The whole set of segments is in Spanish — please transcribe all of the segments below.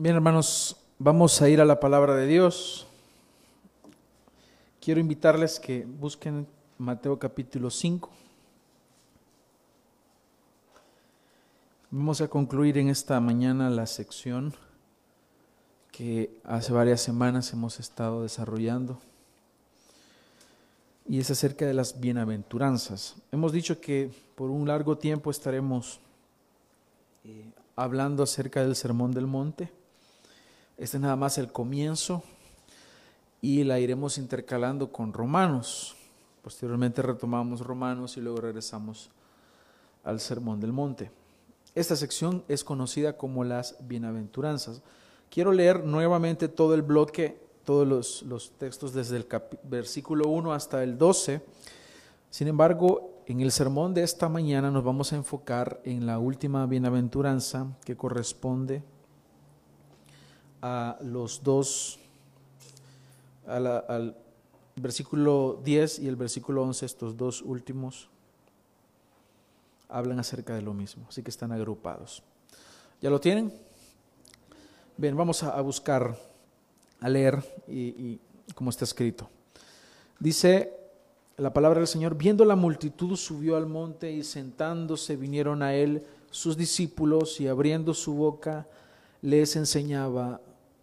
Bien, hermanos, vamos a ir a la palabra de Dios. Quiero invitarles que busquen Mateo capítulo 5. Vamos a concluir en esta mañana la sección que hace varias semanas hemos estado desarrollando y es acerca de las bienaventuranzas. Hemos dicho que por un largo tiempo estaremos eh, hablando acerca del Sermón del Monte este es nada más el comienzo y la iremos intercalando con Romanos. Posteriormente retomamos Romanos y luego regresamos al Sermón del Monte. Esta sección es conocida como las bienaventuranzas. Quiero leer nuevamente todo el bloque, todos los, textos desde el versículo 1 hasta el 12. Sin embargo, en el sermón de esta mañana nos vamos a enfocar en la última bienaventuranza que corresponde a los dos, al versículo 10 y el versículo 11, estos dos últimos, hablan acerca de lo mismo, así que están agrupados. ¿Ya lo tienen? Bien, vamos a, buscar, a leer y, y está escrito. Dice la palabra del Señor, viendo la multitud subió al monte y sentándose vinieron a él sus discípulos y abriendo su boca les enseñaba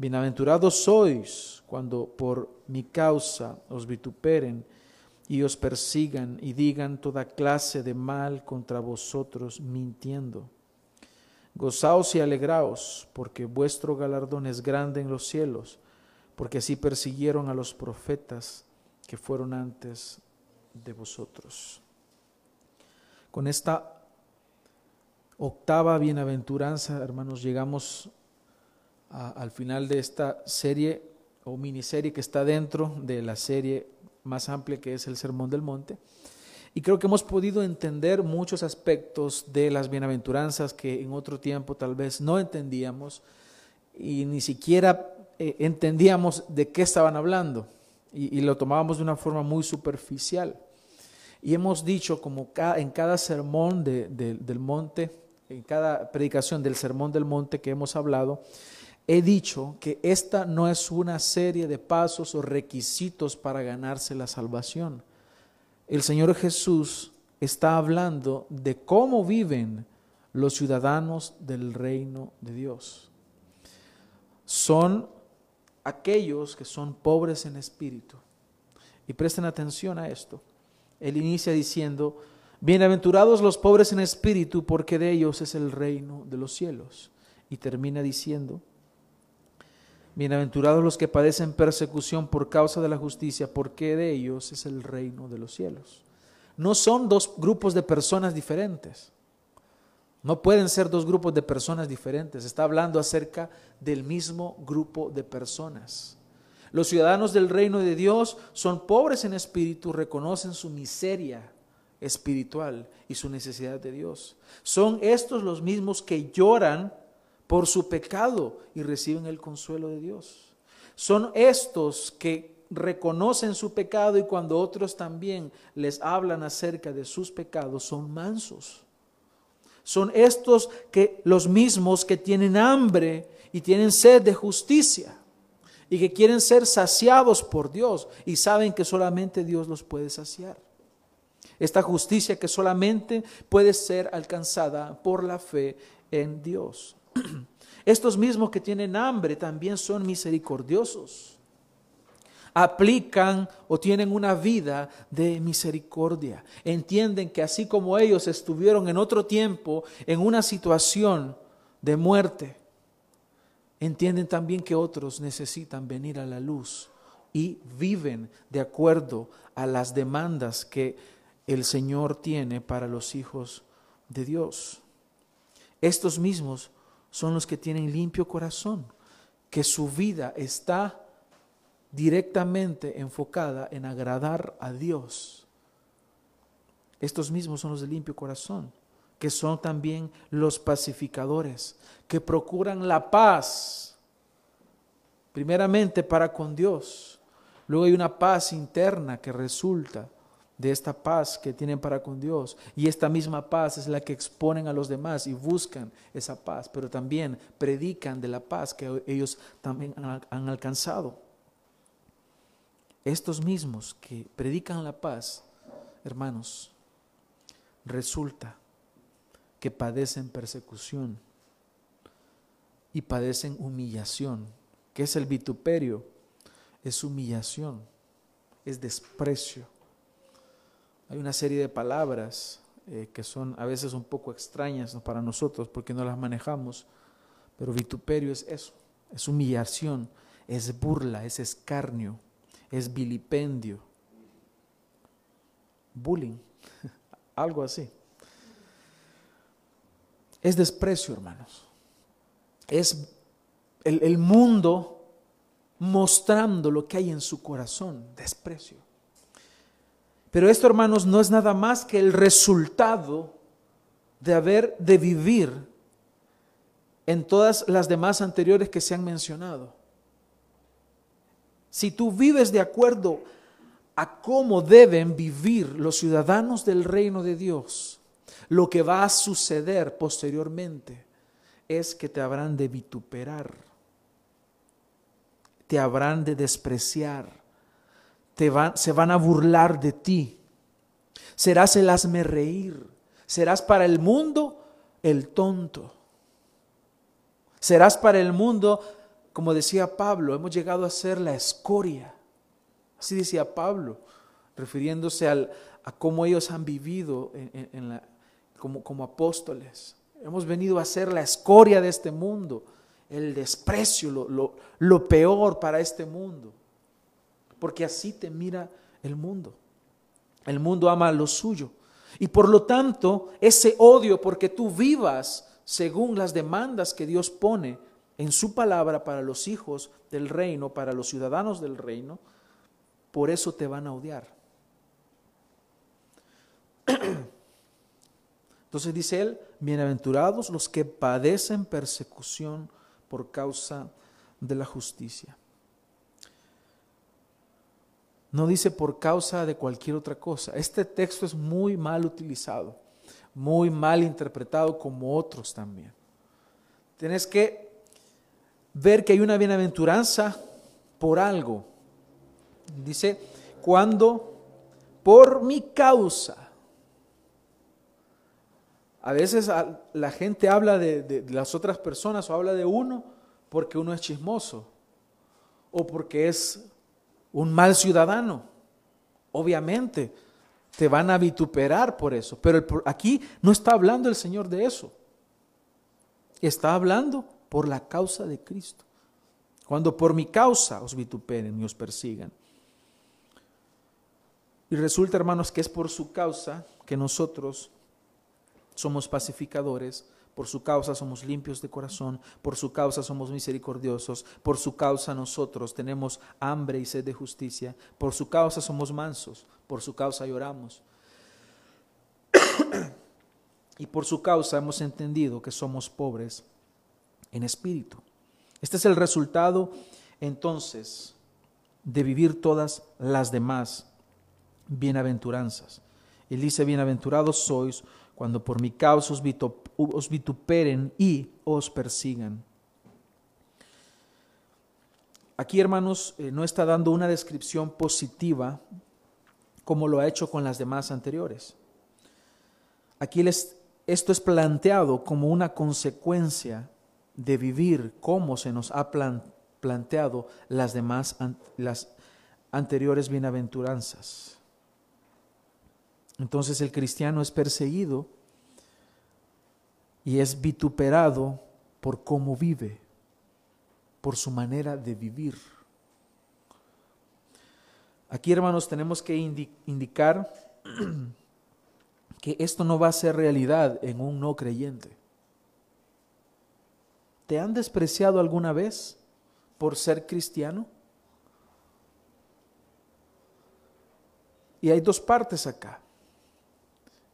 Bienaventurados sois cuando por mi causa os vituperen y os persigan y digan toda clase de mal contra vosotros mintiendo. Gozaos y alegraos, porque vuestro galardón es grande en los cielos, porque así persiguieron a los profetas que fueron antes de vosotros. Con esta octava bienaventuranza, hermanos, llegamos al final de esta serie o miniserie que está dentro de la serie más amplia que es el Sermón del Monte. Y creo que hemos podido entender muchos aspectos de las bienaventuranzas que en otro tiempo tal vez no entendíamos y ni siquiera eh, entendíamos de qué estaban hablando y, lo tomábamos de una forma muy superficial. Y hemos dicho como en cada sermón del monte, en cada predicación del sermón del monte que hemos hablado, he dicho que esta no es una serie de pasos o requisitos para ganarse la salvación. El Señor Jesús está hablando de cómo viven los ciudadanos del reino de Dios. Son aquellos que son pobres en espíritu. Y presten atención a esto. Él inicia diciendo, bienaventurados los pobres en espíritu, porque de ellos es el reino de los cielos. Y termina diciendo, Bienaventurados los que padecen persecución por causa de la justicia, porque de ellos es el reino de los cielos. No son dos grupos de personas diferentes. No pueden ser dos grupos de personas diferentes. Está hablando acerca del mismo grupo de personas. Los ciudadanos del reino de Dios son pobres en espíritu, reconocen su miseria espiritual y su necesidad de Dios. Son estos los mismos que lloran por su pecado y reciben el consuelo de Dios. Son estos que reconocen su pecado y cuando otros también les hablan acerca de sus pecados son mansos. Son estos que los mismos que tienen hambre y tienen sed de justicia y que quieren ser saciados por Dios y saben que solamente Dios los puede saciar. Esta justicia que solamente puede ser alcanzada por la fe en Dios. Estos mismos que tienen hambre también son misericordiosos. aplican o tienen una vida de misericordia. Entienden que así como ellos estuvieron en otro tiempo en una situación de muerte, entienden también que otros necesitan venir a la luz y viven de acuerdo a las demandas que el Señor tiene para los hijos de Dios. Estos mismos son los que tienen limpio corazón, que su vida está directamente enfocada en agradar a Dios. Estos mismos son los de limpio corazón, que son también los pacificadores, que procuran la paz, primeramente para con Dios. Luego hay una paz interna que resulta de esta paz que tienen para con Dios. Y esta misma paz es la que exponen a los demás y buscan esa paz, pero también predican de la paz que ellos también han alcanzado. Estos mismos que predican la paz, hermanos, resulta que padecen persecución y padecen humillación. ¿Qué es el vituperio? Es humillación, es desprecio hay una serie de palabras eh, que son a veces un poco extrañas para nosotros porque no las manejamos, pero vituperio es eso, es humillación, es burla, es escarnio, es vilipendio, bullying, algo así. Es desprecio, hermanos. Es el, el mundo mostrando lo que hay en su corazón, desprecio. Pero esto, hermanos, no es nada más que el resultado de haber de vivir en todas las demás anteriores que se han mencionado. Si tú vives de acuerdo a cómo deben vivir los ciudadanos del reino de Dios, lo que va a suceder posteriormente es que te habrán de vituperar, te habrán de despreciar, se van a burlar de ti. Serás el hazme reír. Serás para el mundo el tonto. Serás para el mundo, como decía Pablo, hemos llegado a ser la escoria. Así decía Pablo, refiriéndose a cómo ellos han vivido en, como, como apóstoles. Hemos venido a ser la escoria de este mundo, el desprecio, lo, lo peor para este mundo porque así te mira el mundo. El mundo ama lo suyo. Y por lo tanto, ese odio porque tú vivas según las demandas que Dios pone en su palabra para los hijos del reino, para los ciudadanos del reino, por eso te van a odiar. Entonces dice él, bienaventurados los que padecen persecución por causa de la justicia. No dice por causa de cualquier otra cosa. Este texto es muy mal utilizado, muy mal interpretado como otros también. Tienes que ver que hay una bienaventuranza por algo. Dice, cuando por mi causa. A veces la gente habla de, las otras personas o habla de uno porque uno es chismoso o porque es un mal ciudadano. Obviamente, te van a vituperar por eso. Pero aquí no está hablando el Señor de eso. Está hablando por la causa de Cristo. Cuando por mi causa os vituperen y os persigan. Y resulta, hermanos, que es por su causa que nosotros somos pacificadores por su causa somos limpios de corazón, por su causa somos misericordiosos, por su causa nosotros tenemos hambre y sed de justicia, por su causa somos mansos, por su causa lloramos. y por su causa hemos entendido que somos pobres en espíritu. Este es el resultado entonces de vivir todas las demás bienaventuranzas. Él dice, bienaventurados sois cuando por mi causa os, vituperen y os persigan. Aquí, hermanos, eh, no está dando una descripción positiva como lo ha hecho con las demás anteriores. Aquí esto es planteado como una consecuencia de vivir como se nos ha planteado las demás, las anteriores bienaventuranzas. Entonces el cristiano es perseguido y es vituperado por cómo vive, por su manera de vivir. Aquí, hermanos, tenemos que indicar que esto no va a ser realidad en un no creyente. ¿Te han despreciado alguna vez por ser cristiano? Y hay dos partes acá.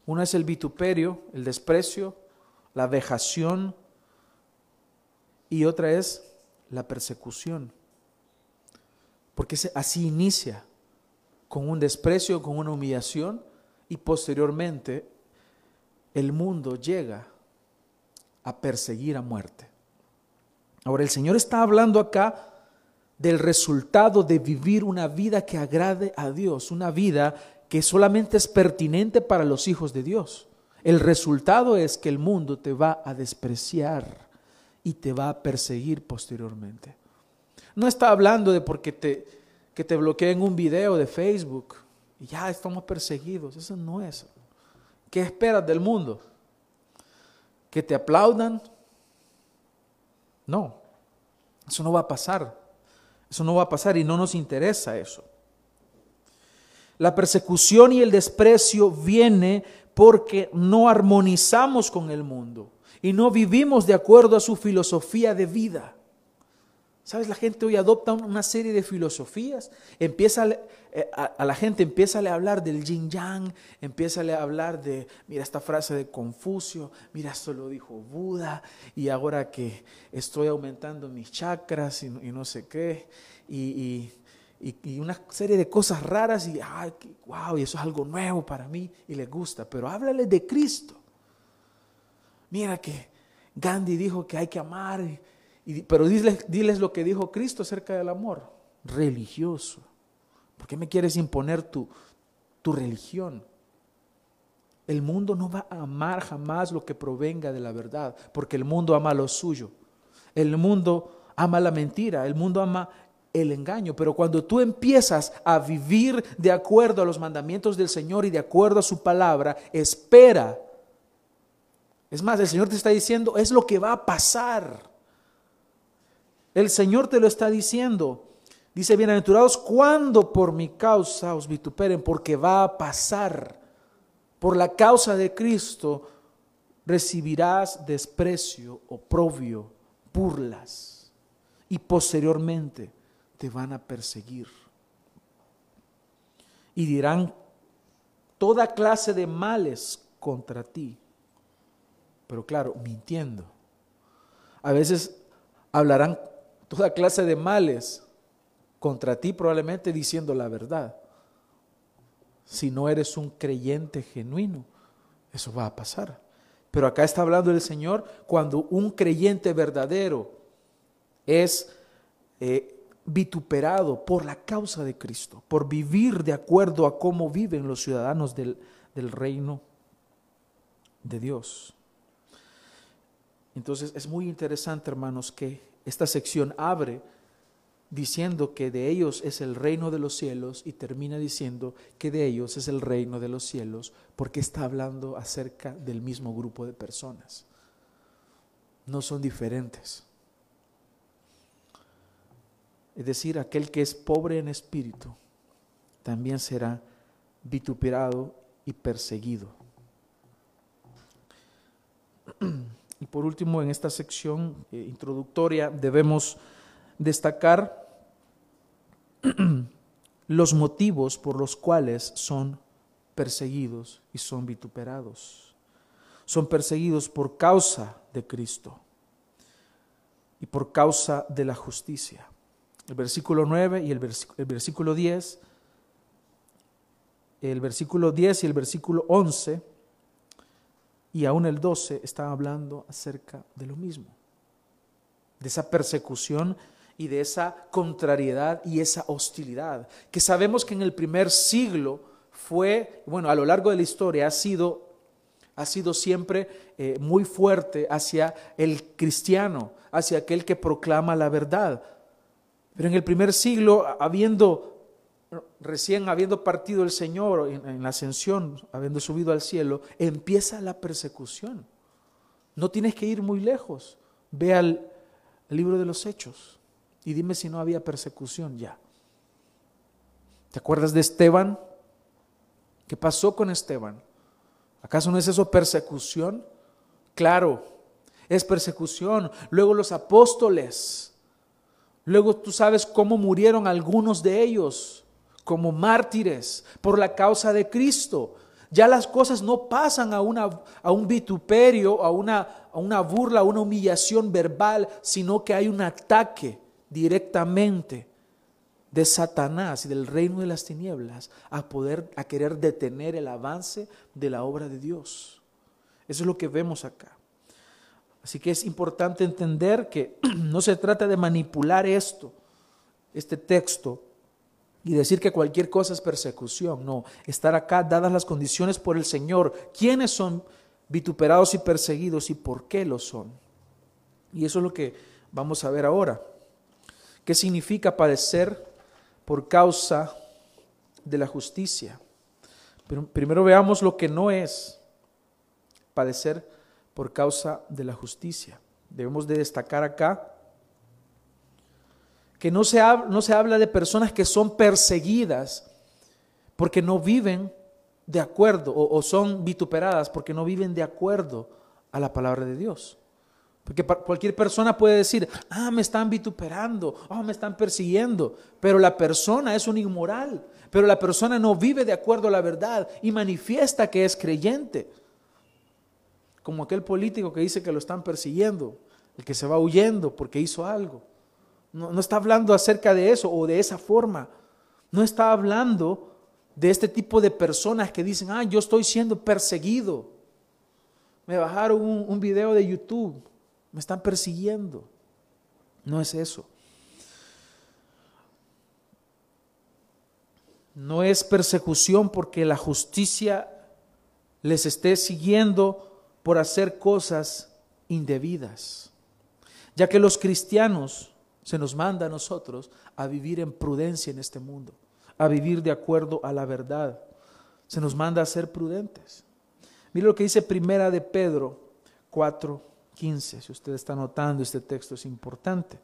Una es el vituperio, el desprecio, la vejación, y otra es la persecución. Porque así inicia, con un desprecio, con una humillación, y posteriormente el mundo llega a perseguir a muerte. Ahora el Señor está hablando acá del resultado de vivir una vida que agrade a Dios, una vida que solamente es pertinente para los hijos de Dios. El resultado es que el mundo te va a despreciar y te va a perseguir posteriormente. No está hablando de porque te, que te bloqueen un video de Facebook y ya estamos perseguidos. Eso no es. ¿Qué esperas del mundo? ¿Que te aplaudan? No, eso no va a pasar. Eso no va a pasar y no nos interesa eso. La persecución y el desprecio viene porque no armonizamos con el mundo y no vivimos de acuerdo a su filosofía de vida. ¿Sabes? La gente hoy adopta una serie de filosofías. Empieza eh, a, la gente empieza a hablar del yin yang, empieza a hablar de, mira esta frase de Confucio, mira esto lo dijo Buda, y ahora que estoy aumentando mis chakras y, no sé qué, y, una serie de cosas raras, y ay, wow, y eso es algo nuevo para mí y le gusta, pero háblale de Cristo. Mira que Gandhi dijo que hay que amar pero diles, diles lo que dijo Cristo acerca del amor. Religioso. ¿Por qué me quieres imponer tu, tu religión? El mundo no va a amar jamás lo que provenga de la verdad, porque el mundo ama lo suyo. El mundo ama la mentira, el mundo ama el engaño, pero cuando tú empiezas a vivir de acuerdo a los mandamientos del Señor y de acuerdo a su palabra, espera. Es más, el Señor te está diciendo, es lo que va a pasar. El Señor te lo está diciendo. Dice, bienaventurados cuando por mi causa os vituperen, porque va a pasar. Por la causa de Cristo recibirás desprecio, oprobio, burlas, y posteriormente te van a perseguir. Y dirán toda clase de males contra ti. Pero claro, mintiendo. A veces hablarán toda clase de males contra ti probablemente diciendo la verdad. Si no eres un creyente genuino, eso va a pasar. Pero acá está hablando el Señor cuando un creyente verdadero es eh, vituperado por la causa de Cristo, por vivir de acuerdo a cómo viven los ciudadanos del, del reino de Dios. Entonces es muy interesante, hermanos, que esta sección abre diciendo que de ellos es el reino de los cielos y termina diciendo que de ellos es el reino de los cielos porque está hablando acerca del mismo grupo de personas. No son diferentes. Es decir, aquel que es pobre en espíritu también será vituperado y perseguido. Y por último, en esta sección eh, introductoria debemos destacar los motivos por los cuales son perseguidos y son vituperados. Son perseguidos por causa de Cristo y por causa de la justicia. El versículo 9 y el, versículo 10, el versículo 10 y el versículo 11 y aún el 12 está hablando acerca de lo mismo, de esa persecución y de esa contrariedad y esa hostilidad, que sabemos que en el primer siglo fue, bueno, a lo largo de la historia ha sido, ha sido siempre eh, muy fuerte hacia el cristiano, hacia aquel que proclama la verdad. Pero en el primer siglo, habiendo recién habiendo partido el Señor en, la ascensión, habiendo subido al cielo, empieza la persecución. No tienes que ir muy lejos. Ve al libro de los Hechos y dime si no había persecución ya. ¿Te acuerdas de Esteban? ¿Qué pasó con Esteban? ¿Acaso no es eso persecución? Claro, es persecución. Luego los apóstoles. Luego tú sabes cómo murieron algunos de ellos como mártires por la causa de Cristo. Ya las cosas no pasan a, una, a un vituperio, a una, a una burla, a una humillación verbal, sino que hay un ataque directamente de Satanás y del reino de las tinieblas a poder a querer detener el avance de la obra de Dios. Eso es lo que vemos acá. Así que es importante entender que no se trata de manipular esto, este texto, y decir que cualquier cosa es persecución. No, estar acá dadas las condiciones por el Señor. ¿Quiénes son vituperados y perseguidos y por qué lo son? Y eso es lo que vamos a ver ahora. ¿Qué significa padecer por causa de la justicia? Primero veamos lo que no es padecer por causa de la justicia. Debemos de destacar acá que no se, no se habla de personas que son perseguidas porque no viven de acuerdo o, son vituperadas porque no viven de acuerdo a la palabra de Dios. Porque cualquier persona puede decir, ah, me están vituperando, oh, me están persiguiendo, pero la persona es un inmoral, pero la persona no vive de acuerdo a la verdad y manifiesta que es creyente. Como aquel político que dice que lo están persiguiendo, el que se va huyendo porque hizo algo. No, está hablando acerca de eso o de esa forma. No está hablando de este tipo de personas que dicen, ah, yo estoy siendo perseguido. Me bajaron un, video de YouTube, me están persiguiendo. No es eso. No es persecución porque la justicia les esté siguiendo por hacer cosas indebidas. Ya que los cristianos se nos manda a nosotros a vivir en prudencia en este mundo, a vivir de acuerdo a la verdad. Se nos manda a ser prudentes. Mire lo que dice Primera de Pedro 4:15. Si usted está notando este texto es importante.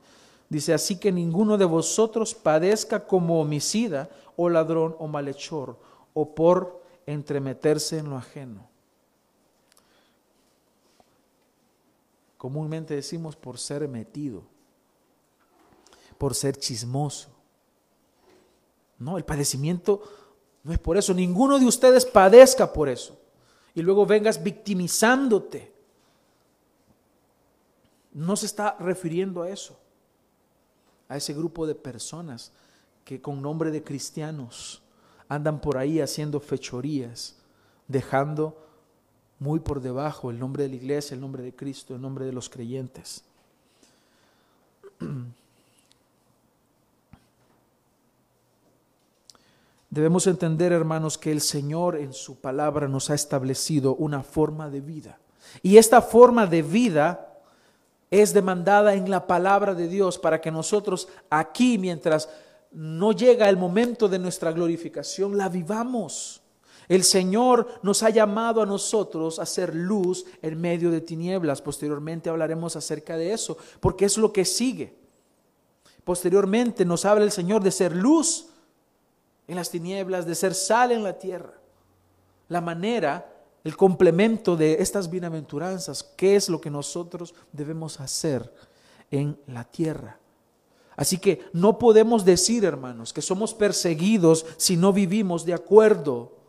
Dice, así que ninguno de vosotros padezca como homicida o ladrón o malhechor o por entremeterse en lo ajeno. Comúnmente decimos por ser metido por ser chismoso. No, el padecimiento no es por eso. Ninguno de ustedes padezca por eso. Y luego vengas victimizándote. No se está refiriendo a eso. A ese grupo de personas que con nombre de cristianos andan por ahí haciendo fechorías, dejando muy por debajo el nombre de la iglesia, el nombre de Cristo, el nombre de los creyentes. Debemos entender, hermanos, que el Señor en su palabra nos ha establecido una forma de vida. Y esta forma de vida es demandada en la palabra de Dios para que nosotros aquí, mientras no llega el momento de nuestra glorificación, la vivamos. El Señor nos ha llamado a nosotros a ser luz en medio de tinieblas. Posteriormente hablaremos acerca de eso, porque es lo que sigue. Posteriormente nos habla el Señor de ser luz en las tinieblas, de ser sal en la tierra. La manera, el complemento de estas bienaventuranzas, qué es lo que nosotros debemos hacer en la tierra. Así que no podemos decir, hermanos, que somos perseguidos si no vivimos de acuerdo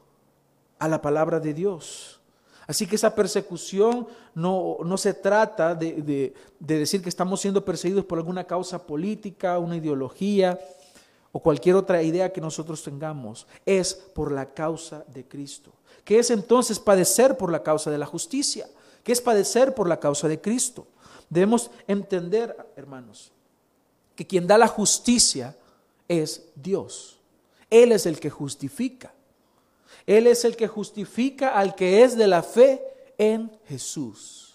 a la palabra de Dios. Así que esa persecución no, no se trata de, de, de, decir que estamos siendo perseguidos por alguna causa política, una ideología, o cualquier otra idea que nosotros tengamos, es por la causa de Cristo. ¿Qué es entonces padecer por la causa de la justicia? ¿Qué es padecer por la causa de Cristo? Debemos entender, hermanos, que quien da la justicia es Dios. Él es el que justifica. Él es el que justifica al que es de la fe en Jesús.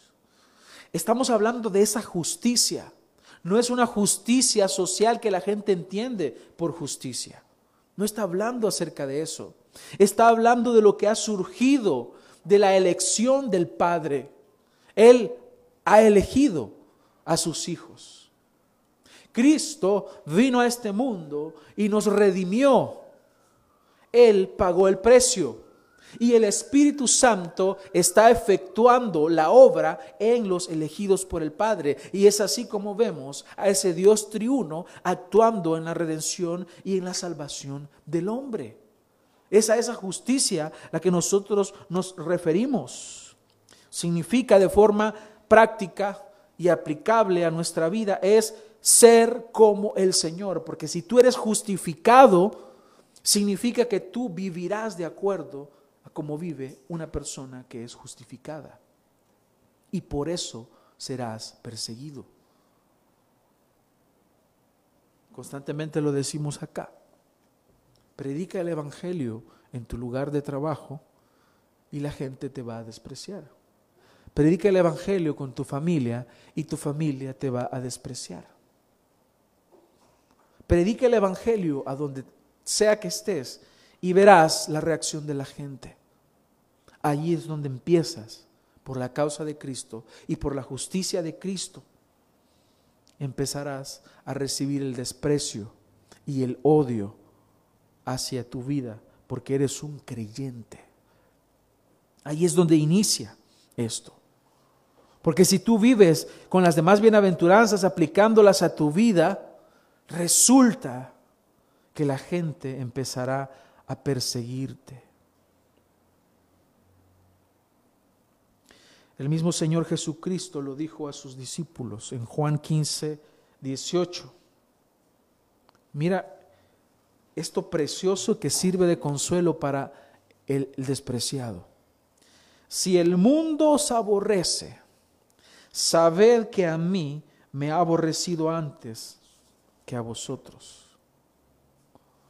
Estamos hablando de esa justicia no es una justicia social que la gente entiende por justicia. No está hablando acerca de eso. Está hablando de lo que ha surgido de la elección del Padre. Él ha elegido a sus hijos. Cristo vino a este mundo y nos redimió. Él pagó el precio. Y el Espíritu Santo está efectuando la obra en los elegidos por el Padre. Y es así como vemos a ese Dios triuno actuando en la redención y en la salvación del hombre. Es a esa justicia la que nosotros nos referimos. Significa de forma práctica y aplicable a nuestra vida es ser como el Señor. Porque si tú eres justificado, significa que tú vivirás de acuerdo a cómo vive una persona que es justificada. Y por eso serás perseguido. Constantemente lo decimos acá. Predica el Evangelio en tu lugar de trabajo y la gente te va a despreciar. Predica el Evangelio con tu familia y tu familia te va a despreciar. Predica el Evangelio a donde sea que estés y verás la reacción de la gente. Allí es donde empiezas por la causa de Cristo y por la justicia de Cristo. Empezarás a recibir el desprecio y el odio hacia tu vida porque eres un creyente. Ahí es donde inicia esto. Porque si tú vives con las demás bienaventuranzas aplicándolas a tu vida, resulta que la gente empezará a perseguirte. El mismo Señor Jesucristo lo dijo a sus discípulos en Juan 15, 18. Mira esto precioso que sirve de consuelo para el despreciado. Si el mundo os aborrece, sabed que a mí me ha aborrecido antes que a vosotros.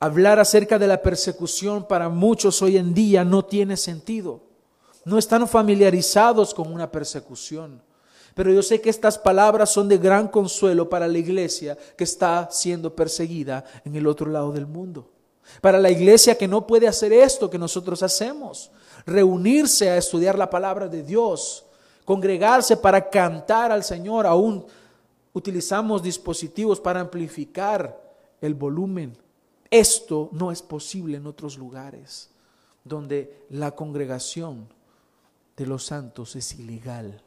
Hablar acerca de la persecución para muchos hoy en día no tiene sentido. No están familiarizados con una persecución. Pero yo sé que estas palabras son de gran consuelo para la iglesia que está siendo perseguida en el otro lado del mundo. Para la iglesia que no puede hacer esto que nosotros hacemos, reunirse a estudiar la palabra de Dios, congregarse para cantar al Señor, aún utilizamos dispositivos para amplificar el volumen. Esto no es posible en otros lugares donde la congregación de los santos es ilegal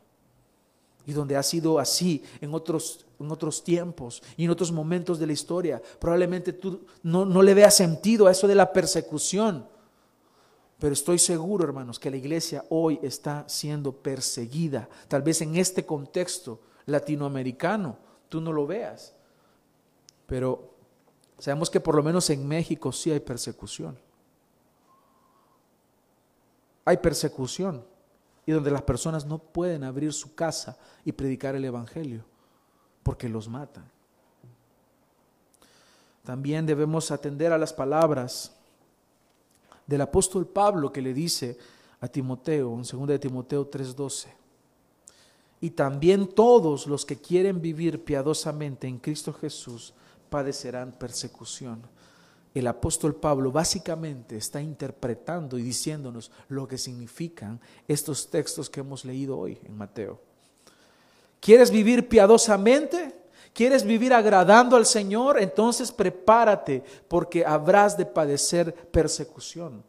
y donde ha sido así en otros, en otros tiempos y en otros momentos de la historia. Probablemente tú no, no le veas sentido a eso de la persecución, pero estoy seguro, hermanos, que la iglesia hoy está siendo perseguida. Tal vez en este contexto latinoamericano tú no lo veas, pero sabemos que por lo menos en México sí hay persecución. Hay persecución y donde las personas no pueden abrir su casa y predicar el Evangelio porque los matan. También debemos atender a las palabras del apóstol Pablo que le dice a Timoteo en 2 de Timoteo 3:12. Y también todos los que quieren vivir piadosamente en Cristo Jesús padecerán persecución el apóstol Pablo básicamente está interpretando y diciéndonos lo que significan estos textos que hemos leído hoy en Mateo. ¿Quieres vivir piadosamente? ¿Quieres vivir agradando al Señor? Entonces prepárate porque habrás de padecer persecución.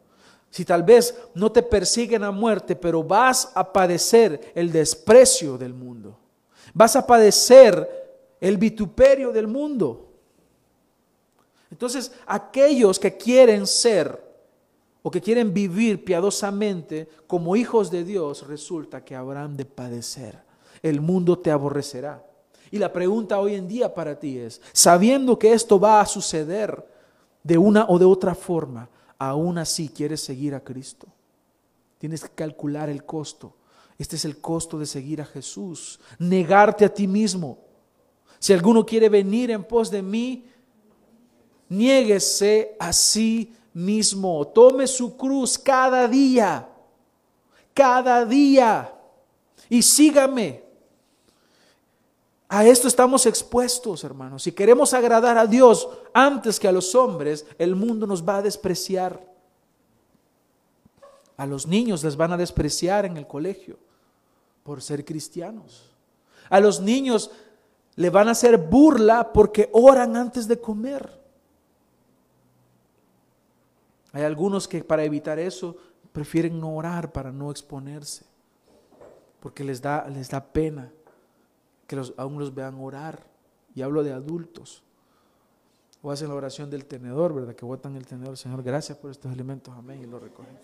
Si tal vez no te persiguen a muerte, pero vas a padecer el desprecio del mundo. Vas a padecer el vituperio del mundo. Entonces, aquellos que quieren ser o que quieren vivir piadosamente como hijos de Dios, resulta que habrán de padecer. El mundo te aborrecerá. Y la pregunta hoy en día para ti es, sabiendo que esto va a suceder de una o de otra forma, aún así quieres seguir a Cristo. Tienes que calcular el costo. Este es el costo de seguir a Jesús. Negarte a ti mismo. Si alguno quiere venir en pos de mí, niéguese a sí mismo. Tome su cruz cada día. Cada día. Y sígame. A esto estamos expuestos, hermanos. Si queremos agradar a Dios antes que a los hombres, el mundo nos va a despreciar. A los niños les van a despreciar en el colegio por ser cristianos. A los niños le van a hacer burla porque oran antes de comer. Hay algunos que para evitar eso prefieren no orar para no exponerse, porque les da, les da pena que aún los vean orar. Y hablo de adultos. O hacen la oración del tenedor, ¿verdad? Que botan el tenedor. Señor, gracias por estos alimentos. Amén. Y lo recogen.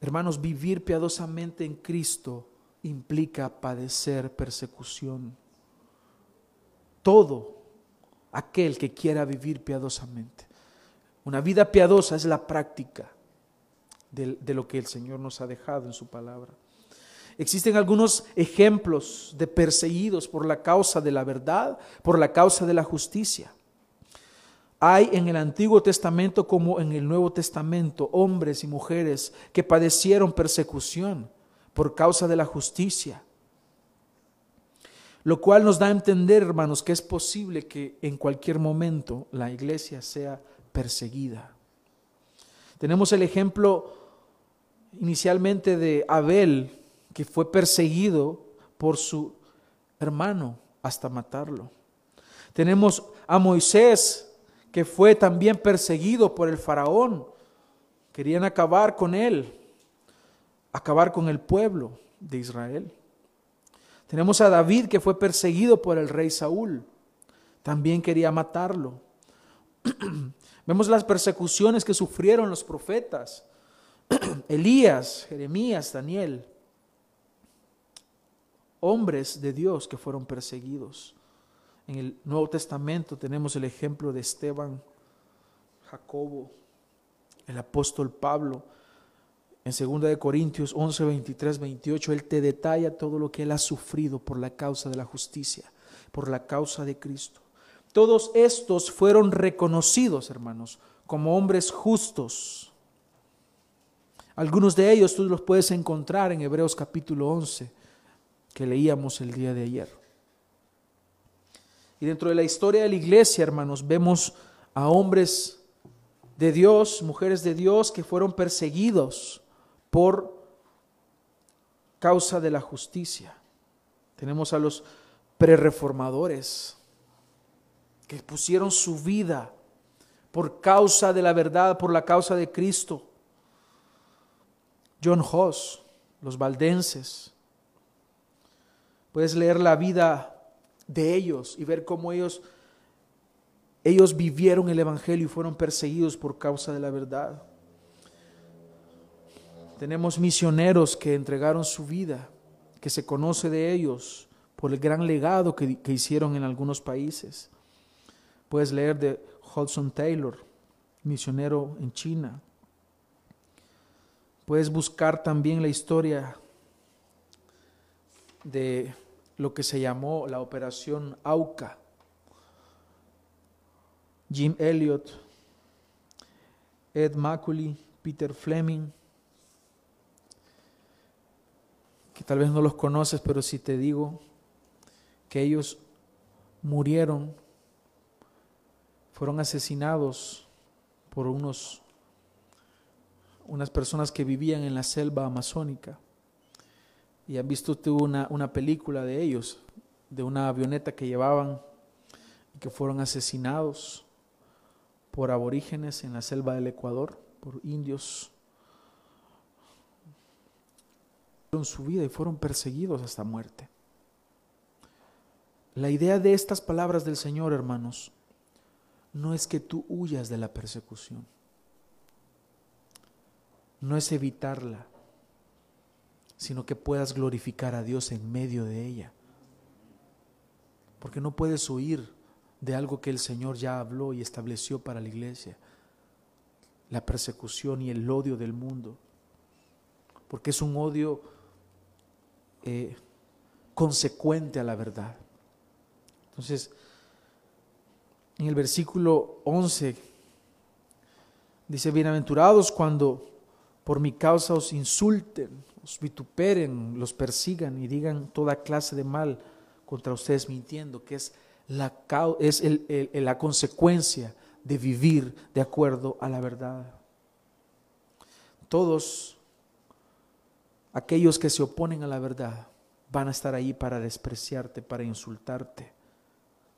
Hermanos, vivir piadosamente en Cristo implica padecer persecución. Todo aquel que quiera vivir piadosamente. Una vida piadosa es la práctica de, de lo que el Señor nos ha dejado en su palabra. Existen algunos ejemplos de perseguidos por la causa de la verdad, por la causa de la justicia. Hay en el Antiguo Testamento como en el Nuevo Testamento hombres y mujeres que padecieron persecución por causa de la justicia. Lo cual nos da a entender, hermanos, que es posible que en cualquier momento la iglesia sea perseguida. Tenemos el ejemplo inicialmente de Abel, que fue perseguido por su hermano hasta matarlo. Tenemos a Moisés, que fue también perseguido por el faraón. Querían acabar con él, acabar con el pueblo de Israel. Tenemos a David, que fue perseguido por el rey Saúl. También quería matarlo. Vemos las persecuciones que sufrieron los profetas. Elías, Jeremías, Daniel hombres de Dios que fueron perseguidos. En el Nuevo Testamento tenemos el ejemplo de Esteban, Jacobo, el apóstol Pablo. En 2 de Corintios 11, 23, 28, él te detalla todo lo que él ha sufrido por la causa de la justicia, por la causa de Cristo. Todos estos fueron reconocidos, hermanos, como hombres justos. Algunos de ellos tú los puedes encontrar en Hebreos capítulo 11 que leíamos el día de ayer. Y dentro de la historia de la iglesia, hermanos, vemos a hombres de Dios, mujeres de Dios que fueron perseguidos por causa de la justicia. Tenemos a los prereformadores que pusieron su vida por causa de la verdad, por la causa de Cristo. John Hoss, los valdenses, Puedes leer la vida de ellos y ver cómo ellos, ellos vivieron el Evangelio y fueron perseguidos por causa de la verdad. Tenemos misioneros que entregaron su vida, que se conoce de ellos por el gran legado que, que hicieron en algunos países. Puedes leer de Hudson Taylor, misionero en China. Puedes buscar también la historia de lo que se llamó la Operación AUCA. Jim Elliot, Ed Macaulay, Peter Fleming, que tal vez no los conoces, pero si te digo que ellos murieron, fueron asesinados por unos unas personas que vivían en la selva amazónica. Y han visto tú una, una película de ellos, de una avioneta que llevaban y que fueron asesinados por aborígenes en la selva del Ecuador, por indios. Su vida y fueron perseguidos hasta muerte. La idea de estas palabras del Señor, hermanos, no es que tú huyas de la persecución, no es evitarla, sino que puedas glorificar a Dios en medio de ella. Porque no puedes huir de algo que el Señor ya habló y estableció para la iglesia. La persecución y el odio del mundo. Porque es un odio eh, consecuente a la verdad. Entonces, en el versículo 11 dice, bienaventurados cuando por mi causa os insulten, os vituperen, los persigan y digan toda clase de mal contra ustedes mintiendo, que es la, es la consecuencia de vivir de acuerdo a la verdad. Todos aquellos que se oponen a la verdad van a estar ahí para despreciarte, para insultarte,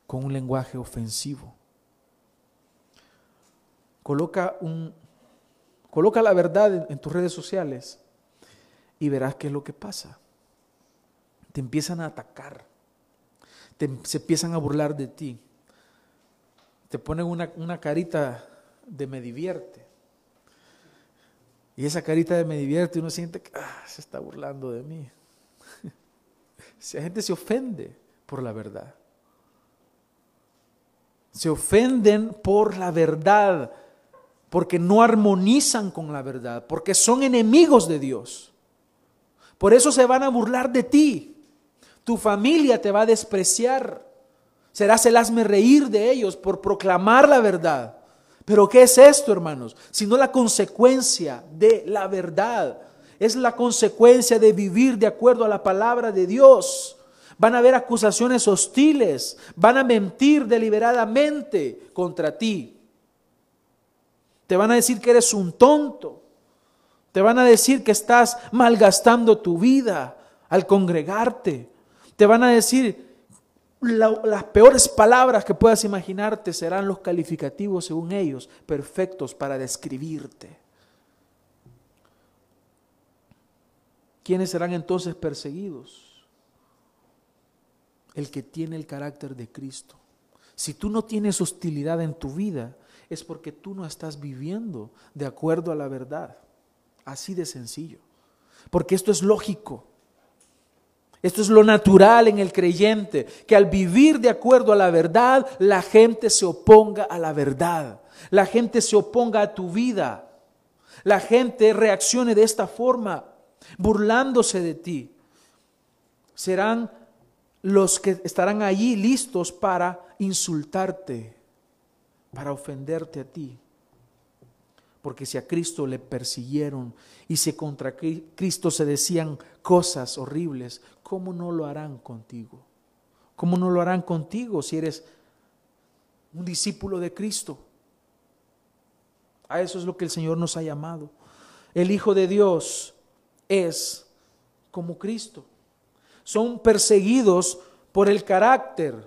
con un lenguaje ofensivo. Coloca, un, coloca la verdad en, tus redes sociales y verás qué es lo que pasa. Te empiezan a atacar, se empiezan a burlar de ti, te ponen una, una carita de me divierte. Y esa carita de me divierte, uno siente que ah, se está burlando de mí. La gente se ofende por la verdad. Se ofenden por la verdad, porque no armonizan con la verdad, porque son enemigos de Dios. Por eso se van a burlar de ti. Tu familia te va a despreciar. Serás el hazme reír de ellos por proclamar la verdad. Pero ¿qué es esto, hermanos? Sino la consecuencia de la verdad es la consecuencia de vivir de acuerdo a la palabra de Dios. Van a haber acusaciones hostiles, van a mentir deliberadamente contra ti. Te van a decir que eres un tonto. Te van a decir que estás malgastando tu vida al congregarte. Te van a decir las peores palabras que puedas imaginarte serán los calificativos, según ellos, perfectos para describirte. ¿Quiénes serán entonces perseguidos? El que tiene el carácter de Cristo. Si tú no tienes hostilidad en tu vida, es porque tú no estás viviendo de acuerdo a la verdad. Así de sencillo. Porque esto es lógico. Esto es lo natural en el creyente, que al vivir de acuerdo a la verdad, la gente se oponga a la verdad. La gente se oponga a tu vida. La gente reaccione de esta forma burlándose de ti. Serán los que estarán allí listos para insultarte, para ofenderte a ti. Porque si a Cristo le persiguieron y si contra Cristo se decían cosas horribles, ¿cómo no lo harán contigo? ¿Cómo no lo harán contigo si eres un discípulo de Cristo? A eso es lo que el Señor nos ha llamado. El Hijo de Dios es como Cristo. Son perseguidos por el carácter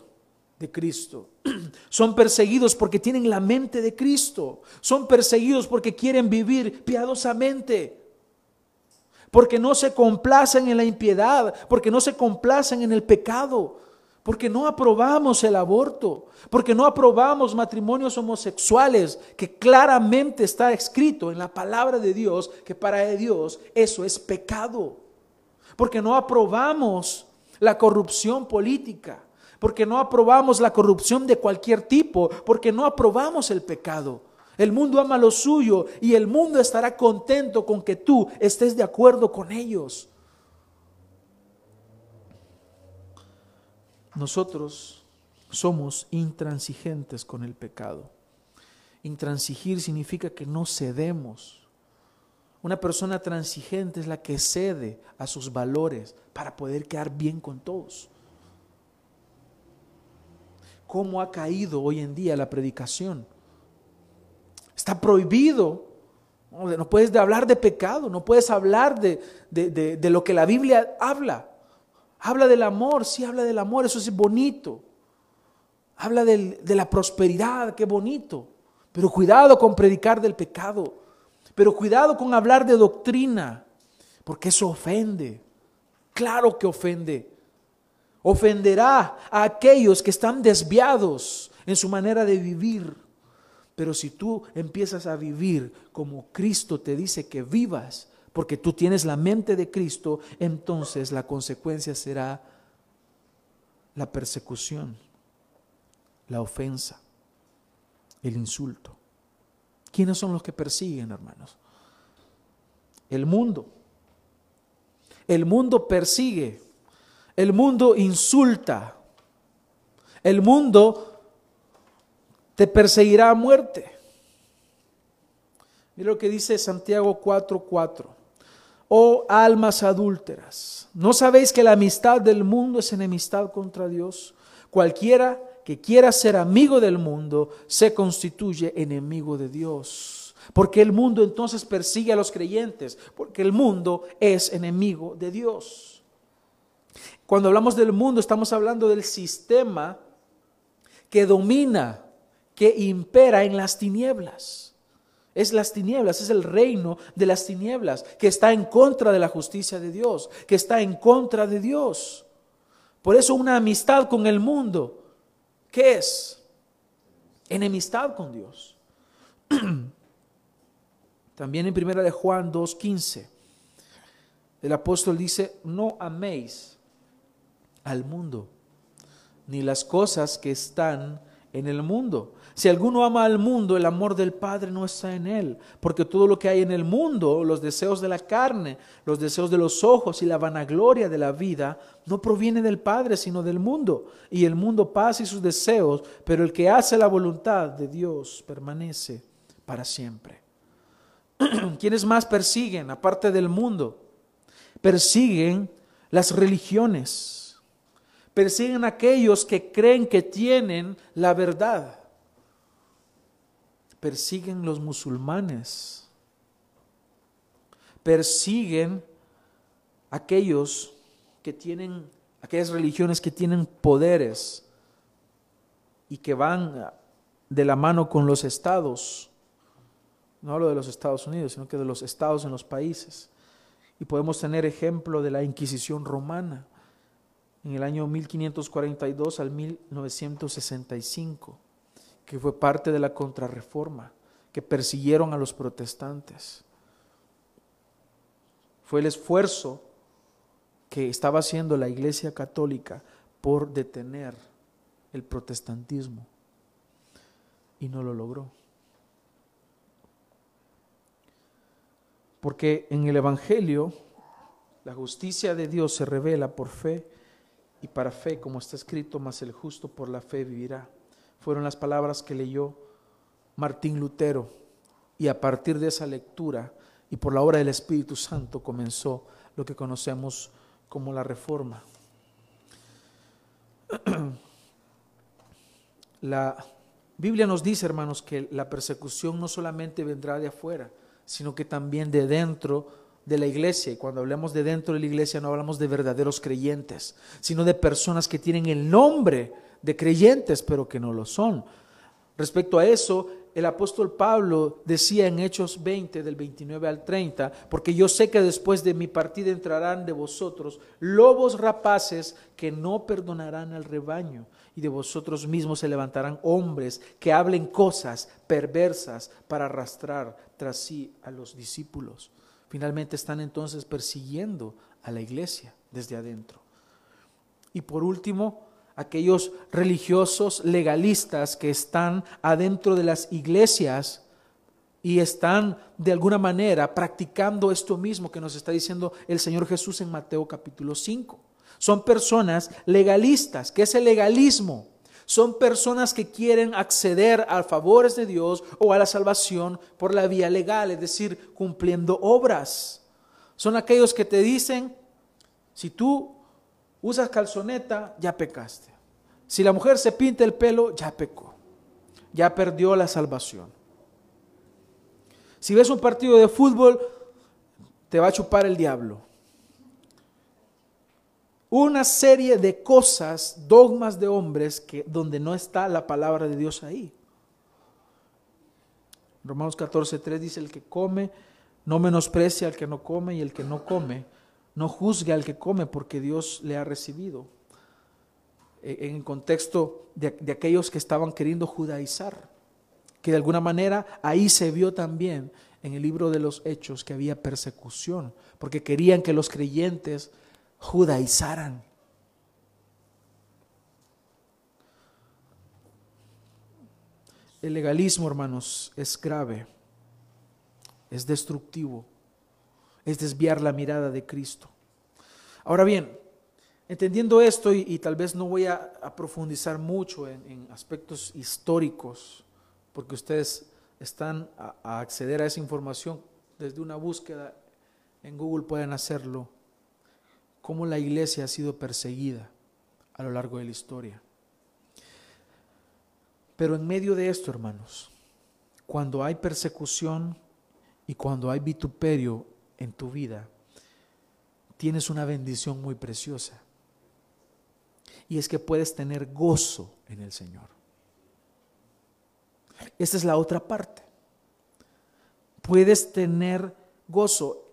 de Cristo. Son perseguidos porque tienen la mente de Cristo. Son perseguidos porque quieren vivir piadosamente. Porque no se complacen en la impiedad, porque no se complacen en el pecado, porque no aprobamos el aborto, porque no aprobamos matrimonios homosexuales, que claramente está escrito en la palabra de Dios que para Dios eso es pecado, porque no aprobamos la corrupción política, porque no aprobamos la corrupción de cualquier tipo, porque no aprobamos el pecado. El mundo ama lo suyo y el mundo estará contento con que tú estés de acuerdo con ellos. Nosotros somos intransigentes con el pecado. Intransigir significa que no cedemos. Una persona transigente es la que cede a sus valores para poder quedar bien con todos. ¿Cómo ha caído hoy en día la predicación? Está prohibido. No puedes hablar de pecado, no puedes hablar de, de lo que la Biblia habla. Habla del amor, sí habla del amor, eso es bonito. Habla de la prosperidad, qué bonito. Pero cuidado con predicar del pecado. Pero cuidado con hablar de doctrina, porque eso ofende. Claro que ofende. Ofenderá a aquellos que están desviados en su manera de vivir. Pero si tú empiezas a vivir como Cristo te dice que vivas, porque tú tienes la mente de Cristo, entonces la consecuencia será la persecución. la ofensa, el insulto. ¿Quiénes son los que persiguen, hermanos? El mundo. El mundo persigue. El mundo insulta. El mundo te perseguirá a muerte. Mira lo que dice Santiago 4:4. Oh almas adúlteras, ¿no sabéis que la amistad del mundo es enemistad contra Dios? Cualquiera que quiera ser amigo del mundo se constituye enemigo de Dios. Porque el mundo entonces persigue a los creyentes, porque el mundo es enemigo de Dios. Cuando hablamos del mundo estamos hablando del sistema que domina, que impera en las tinieblas. Es las tinieblas, es el reino de las tinieblas, que está en contra de la justicia de Dios, que está en contra de Dios. Por eso una amistad con el mundo, ¿qué es? Enemistad con Dios. También en primera de Juan 2:15 el apóstol dice, "No améis al mundo ni las cosas que están en el mundo. Si alguno ama al mundo, el amor del Padre no está en él, porque todo lo que hay en el mundo, los deseos de la carne, los deseos de los ojos y la vanagloria de la vida, no proviene del Padre, sino del mundo. Y el mundo pasa y sus deseos, pero el que hace la voluntad de Dios permanece para siempre. ¿Quiénes más persiguen, aparte del mundo? Persiguen las religiones persiguen aquellos que creen que tienen la verdad. Persiguen los musulmanes. Persiguen aquellos que tienen, aquellas religiones que tienen poderes y que van de la mano con los estados. No hablo de los Estados Unidos, sino que de los estados en los países. Y podemos tener ejemplo de la Inquisición romana en el año 1542 al 1965, que fue parte de la contrarreforma, que persiguieron a los protestantes. Fue el esfuerzo que estaba haciendo la Iglesia Católica por detener el protestantismo y no lo logró. Porque en el Evangelio la justicia de Dios se revela por fe y para fe, como está escrito, más el justo por la fe vivirá. Fueron las palabras que leyó Martín Lutero y a partir de esa lectura y por la obra del Espíritu Santo comenzó lo que conocemos como la reforma. La Biblia nos dice, hermanos, que la persecución no solamente vendrá de afuera, sino que también de dentro de la iglesia, y cuando hablamos de dentro de la iglesia no hablamos de verdaderos creyentes, sino de personas que tienen el nombre de creyentes, pero que no lo son. Respecto a eso, el apóstol Pablo decía en Hechos 20, del 29 al 30, porque yo sé que después de mi partida entrarán de vosotros lobos rapaces que no perdonarán al rebaño, y de vosotros mismos se levantarán hombres que hablen cosas perversas para arrastrar tras sí a los discípulos. Finalmente están entonces persiguiendo a la iglesia desde adentro. Y por último, aquellos religiosos legalistas que están adentro de las iglesias y están de alguna manera practicando esto mismo que nos está diciendo el Señor Jesús en Mateo capítulo 5. Son personas legalistas. ¿Qué es el legalismo? Son personas que quieren acceder a favores de Dios o a la salvación por la vía legal, es decir, cumpliendo obras. Son aquellos que te dicen, si tú usas calzoneta, ya pecaste. Si la mujer se pinta el pelo, ya pecó. Ya perdió la salvación. Si ves un partido de fútbol, te va a chupar el diablo una serie de cosas, dogmas de hombres, que, donde no está la palabra de Dios ahí. Romanos 14, 3 dice, el que come no menosprecia al que no come y el que no come no juzgue al que come porque Dios le ha recibido. E, en el contexto de, de aquellos que estaban queriendo judaizar, que de alguna manera ahí se vio también en el libro de los hechos que había persecución, porque querían que los creyentes judaizaran. el legalismo, hermanos, es grave, es destructivo, es desviar la mirada de Cristo. Ahora bien, entendiendo esto, y, tal vez no voy a, profundizar mucho en, aspectos históricos, porque ustedes están a acceder a esa información desde una búsqueda en Google, pueden hacerlo, cómo la iglesia ha sido perseguida a lo largo de la historia. Pero en medio de esto, hermanos, cuando hay persecución y cuando hay vituperio en tu vida, tienes una bendición muy preciosa. Y es que puedes tener gozo en el Señor. Esta es la otra parte. Puedes tener gozo.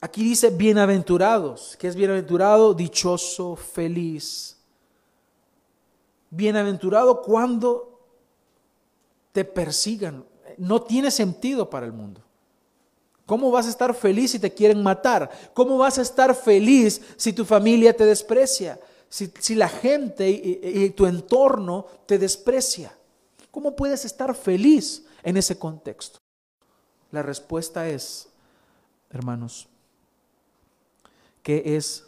Aquí dice bienaventurados. ¿Qué es bienaventurado? Dichoso, feliz. Bienaventurado cuando te persigan. No tiene sentido para el mundo. ¿Cómo vas a estar feliz si te quieren matar? ¿Cómo vas a estar feliz si tu familia te desprecia? Si, la gente y, y tu entorno te desprecia. ¿Cómo puedes estar feliz en ese contexto? La respuesta es, hermanos, que es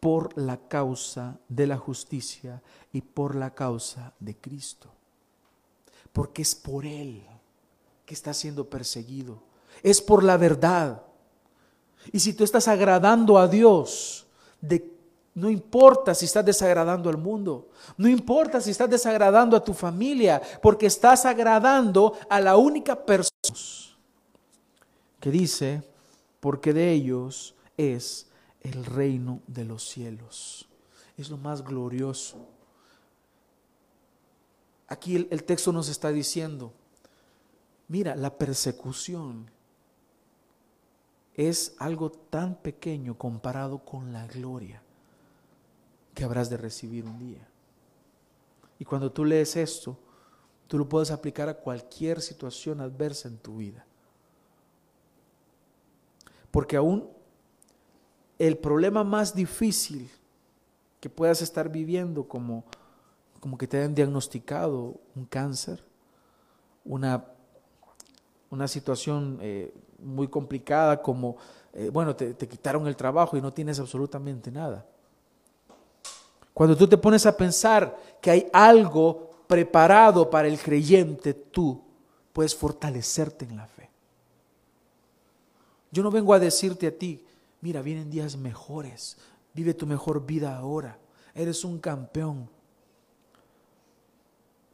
por la causa de la justicia y por la causa de Cristo porque es por Él que está siendo perseguido. Es por la verdad. Y si tú estás agradando a Dios, no importa si estás desagradando al mundo, no importa si estás desagradando a tu familia, porque estás agradando a la única persona que dice, porque de ellos es el reino de los cielos. Es lo más glorioso. Aquí el, texto nos está diciendo, mira, la persecución es algo tan pequeño comparado con la gloria que habrás de recibir un día. Y cuando tú lees esto, tú lo puedes aplicar a cualquier situación adversa en tu vida. Porque aún el problema más difícil que puedas estar viviendo como como que te hayan diagnosticado un cáncer, una, una situación eh, muy complicada como, eh, bueno, te, te quitaron el trabajo y no tienes absolutamente nada. Cuando tú te pones a pensar que hay algo preparado para el creyente, tú puedes fortalecerte en la fe. Yo no vengo a decirte a ti, mira, vienen días mejores, vive tu mejor vida ahora, eres un campeón.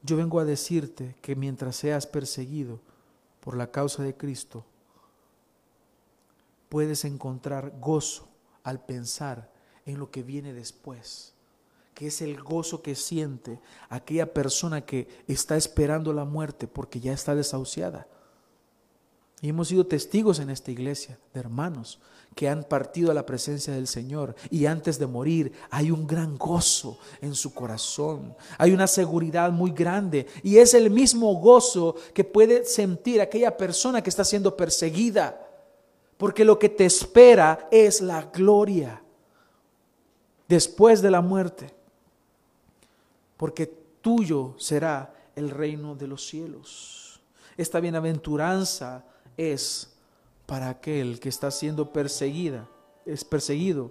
Yo vengo a decirte que mientras seas perseguido por la causa de Cristo, puedes encontrar gozo al pensar en lo que viene después, que es el gozo que siente aquella persona que está esperando la muerte porque ya está desahuciada. Y hemos sido testigos en esta iglesia de hermanos que han partido a la presencia del Señor y antes de morir hay un gran gozo en su corazón, hay una seguridad muy grande y es el mismo gozo que puede sentir aquella persona que está siendo perseguida, porque lo que te espera es la gloria después de la muerte, porque tuyo será el reino de los cielos. Esta bienaventuranza es para aquel que está siendo perseguida, es perseguido,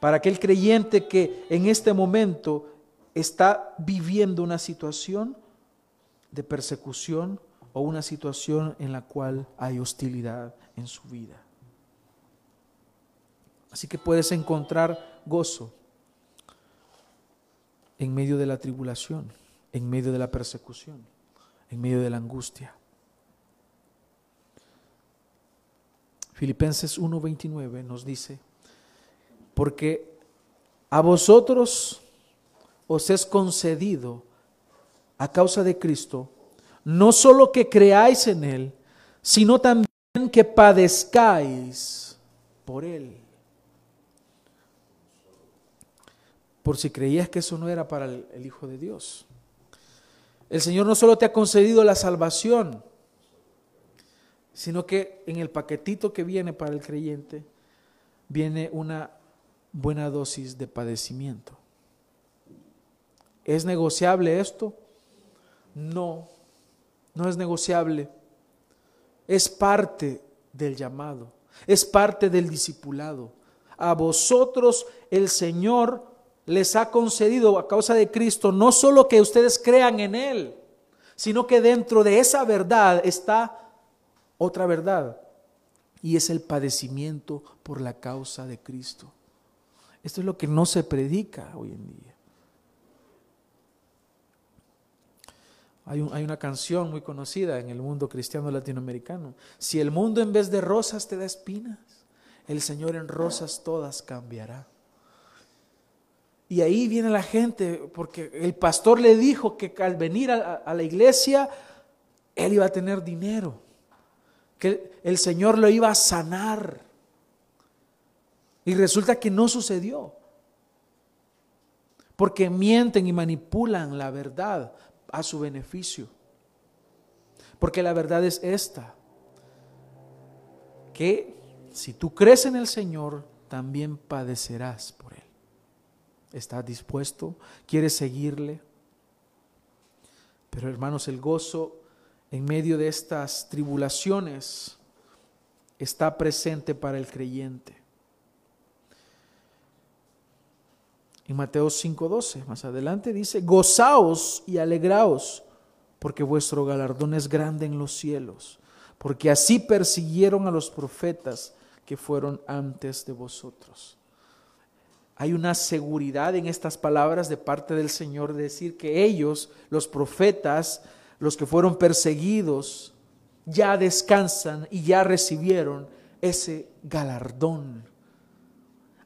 para aquel creyente que en este momento está viviendo una situación de persecución o una situación en la cual hay hostilidad en su vida. Así que puedes encontrar gozo en medio de la tribulación, en medio de la persecución, en medio de la angustia. Filipenses 1:29 nos dice, porque a vosotros os es concedido a causa de Cristo, no solo que creáis en Él, sino también que padezcáis por Él. Por si creías que eso no era para el, Hijo de Dios. El Señor no solo te ha concedido la salvación, sino que en el paquetito que viene para el creyente viene una buena dosis de padecimiento. ¿Es negociable esto? No, no es negociable, es parte del llamado, es parte del discipulado. A vosotros el Señor les ha concedido a causa de Cristo no solo que ustedes crean en Él, sino que dentro de esa verdad está otra verdad y es el padecimiento por la causa de Cristo. Esto es lo que no se predica hoy en día. Hay, hay, una canción muy conocida en el mundo cristiano latinoamericano. Si el mundo en vez de rosas te da espinas, el Señor en rosas todas cambiará. Y ahí viene la gente, porque el pastor le dijo que al venir a, la iglesia, él iba a tener dinero, que el Señor lo iba a sanar. Y resulta que no sucedió. Porque mienten y manipulan la verdad a su beneficio. Porque la verdad es esta, que si tú crees en el Señor, también padecerás por. ¿Estás dispuesto? ¿Quieres seguirle? Pero hermanos, el gozo en medio de estas tribulaciones está presente para el creyente. En Mateo 5:12, más adelante dice, gozaos y alegraos, porque vuestro galardón es grande en los cielos, porque así persiguieron a los profetas que fueron antes de vosotros. Hay una seguridad en estas palabras de parte del Señor de decir que ellos, los profetas, los que fueron perseguidos, ya descansan y ya recibieron ese galardón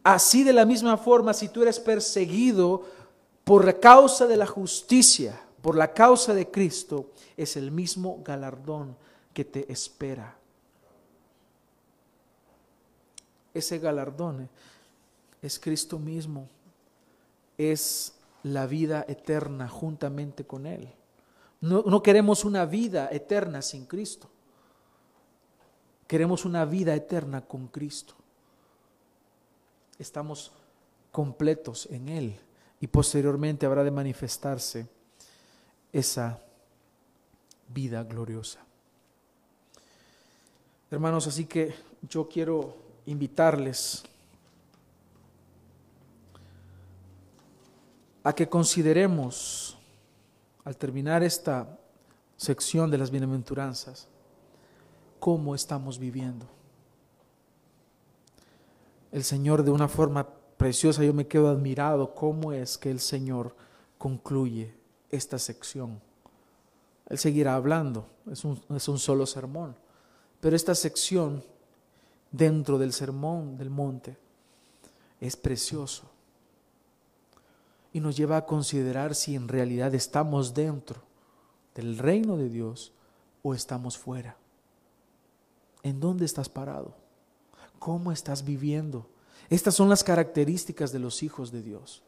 Así de la misma forma, si tú eres perseguido por la causa de la justicia, por la causa de Cristo, es el mismo galardón que te espera. Ese galardón es Cristo mismo, es la vida eterna juntamente con Él. No, no, queremos una vida eterna sin Cristo. Queremos una vida eterna con Cristo estamos completos en Él y posteriormente habrá de manifestarse esa vida gloriosa. Hermanos, así que yo quiero invitarles a que consideremos, al terminar esta sección de las bienaventuranzas, cómo estamos viviendo el Señor de una forma preciosa. Yo me quedo admirado cómo es que el Señor concluye esta sección. Él seguirá hablando, es un, es un solo sermón, pero esta sección dentro del sermón del monte es precioso y nos lleva a considerar si en realidad estamos dentro del reino de Dios o estamos fuera. ¿En dónde estás parado? ¿Cómo estás viviendo? Estas son las características de los hijos de Dios.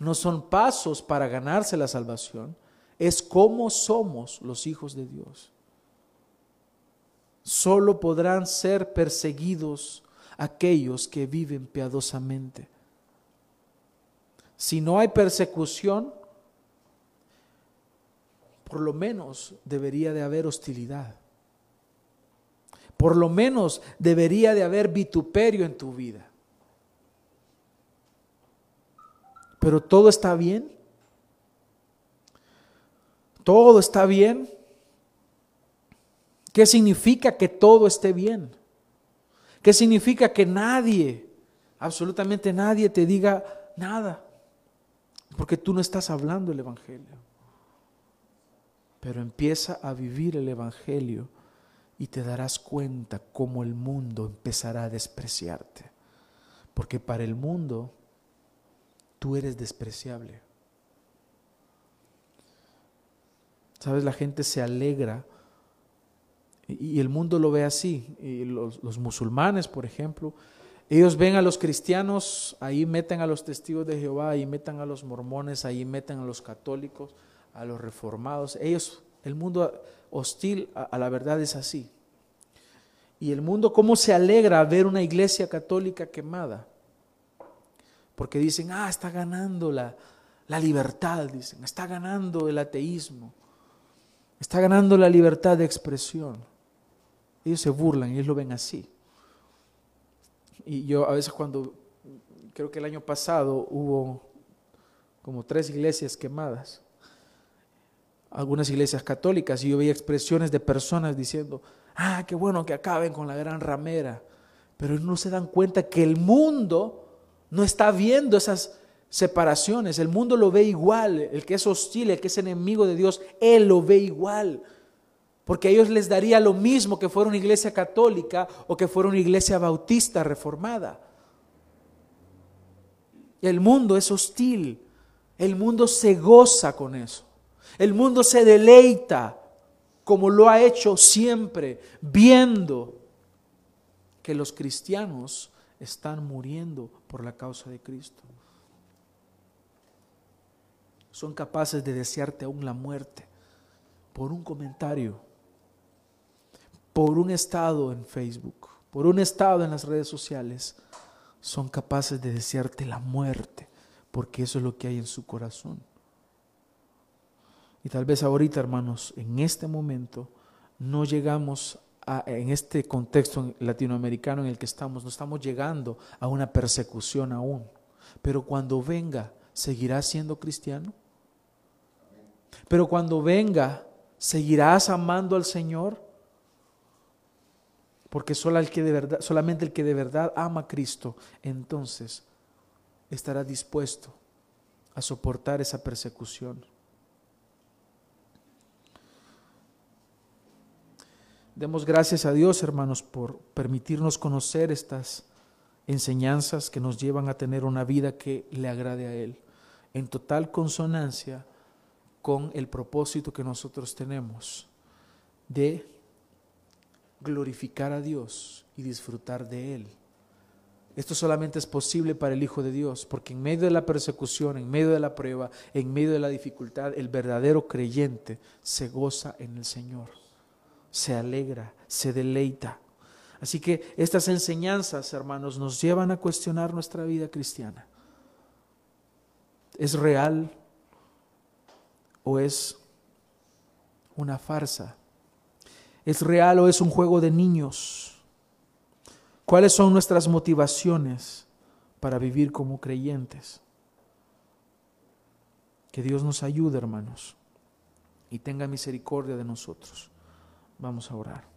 No son pasos para ganarse la salvación, es cómo somos los hijos de Dios. Solo podrán ser perseguidos aquellos que viven piadosamente. Si no hay persecución, por lo menos debería de haber hostilidad. Por lo menos debería de haber vituperio en tu vida. Pero todo está bien. Todo está bien. ¿Qué significa que todo esté bien? ¿Qué significa que nadie, absolutamente nadie te diga nada? Porque tú no estás hablando el Evangelio. Pero empieza a vivir el Evangelio y te darás cuenta cómo el mundo empezará a despreciarte. Porque para el mundo tú eres despreciable. Sabes, la gente se alegra y el mundo lo ve así. Y los, los, musulmanes, por ejemplo, ellos ven a los cristianos, ahí meten a los testigos de Jehová, ahí meten a los mormones, ahí meten a los católicos, a los reformados. Ellos, el mundo hostil a, la verdad es así. Y el mundo, ¿cómo se alegra ver una iglesia católica quemada? Porque dicen, ah, está ganando la, la libertad, dicen, está ganando el ateísmo, Está ganando la libertad de expresión. Ellos se burlan, ellos lo ven así. Y yo a veces cuando, creo que el año pasado hubo como tres iglesias quemadas, algunas iglesias católicas, y yo veía expresiones de personas diciendo, ah, qué bueno que acaben con la gran ramera, pero no se dan cuenta que el mundo no está viendo esas separaciones, el mundo lo ve igual, el que es hostil, el que es enemigo de Dios, él lo ve igual. Porque a ellos les daría lo mismo que fuera una iglesia católica o que fuera una iglesia bautista reformada. El mundo es hostil. El mundo se goza con eso. El mundo se deleita, como lo ha hecho siempre, viendo que los cristianos están muriendo por la causa de Cristo. Son capaces de desearte aún la muerte por un comentario por un estado en Facebook, por un estado en las redes sociales, son capaces de desearte la muerte, porque eso es lo que hay en su corazón. Y tal vez ahorita, hermanos, en este momento, no llegamos a, en este contexto latinoamericano en el que estamos, no estamos llegando a una persecución aún. Pero cuando venga, ¿seguirás siendo cristiano? Pero cuando venga, ¿seguirás amando al Señor? Porque solo el que de verdad, solamente el que de verdad ama a Cristo, entonces estará dispuesto a soportar esa persecución. Demos gracias a Dios, hermanos, por permitirnos conocer estas enseñanzas que nos llevan a tener una vida que le agrade a Él, en total consonancia con el propósito que nosotros tenemos de glorificar a Dios y disfrutar de Él. Esto solamente es posible para el Hijo de Dios, porque en medio de la persecución, en medio de la prueba, en medio de la dificultad, el verdadero creyente se goza en el Señor, se alegra, se deleita. Así que estas enseñanzas, hermanos, nos llevan a cuestionar nuestra vida cristiana. ¿Es real o es una farsa? ¿Es real o es un juego de niños? ¿Cuáles son nuestras motivaciones para vivir como creyentes? Que Dios nos ayude, hermanos, y tenga misericordia de nosotros. Vamos a orar.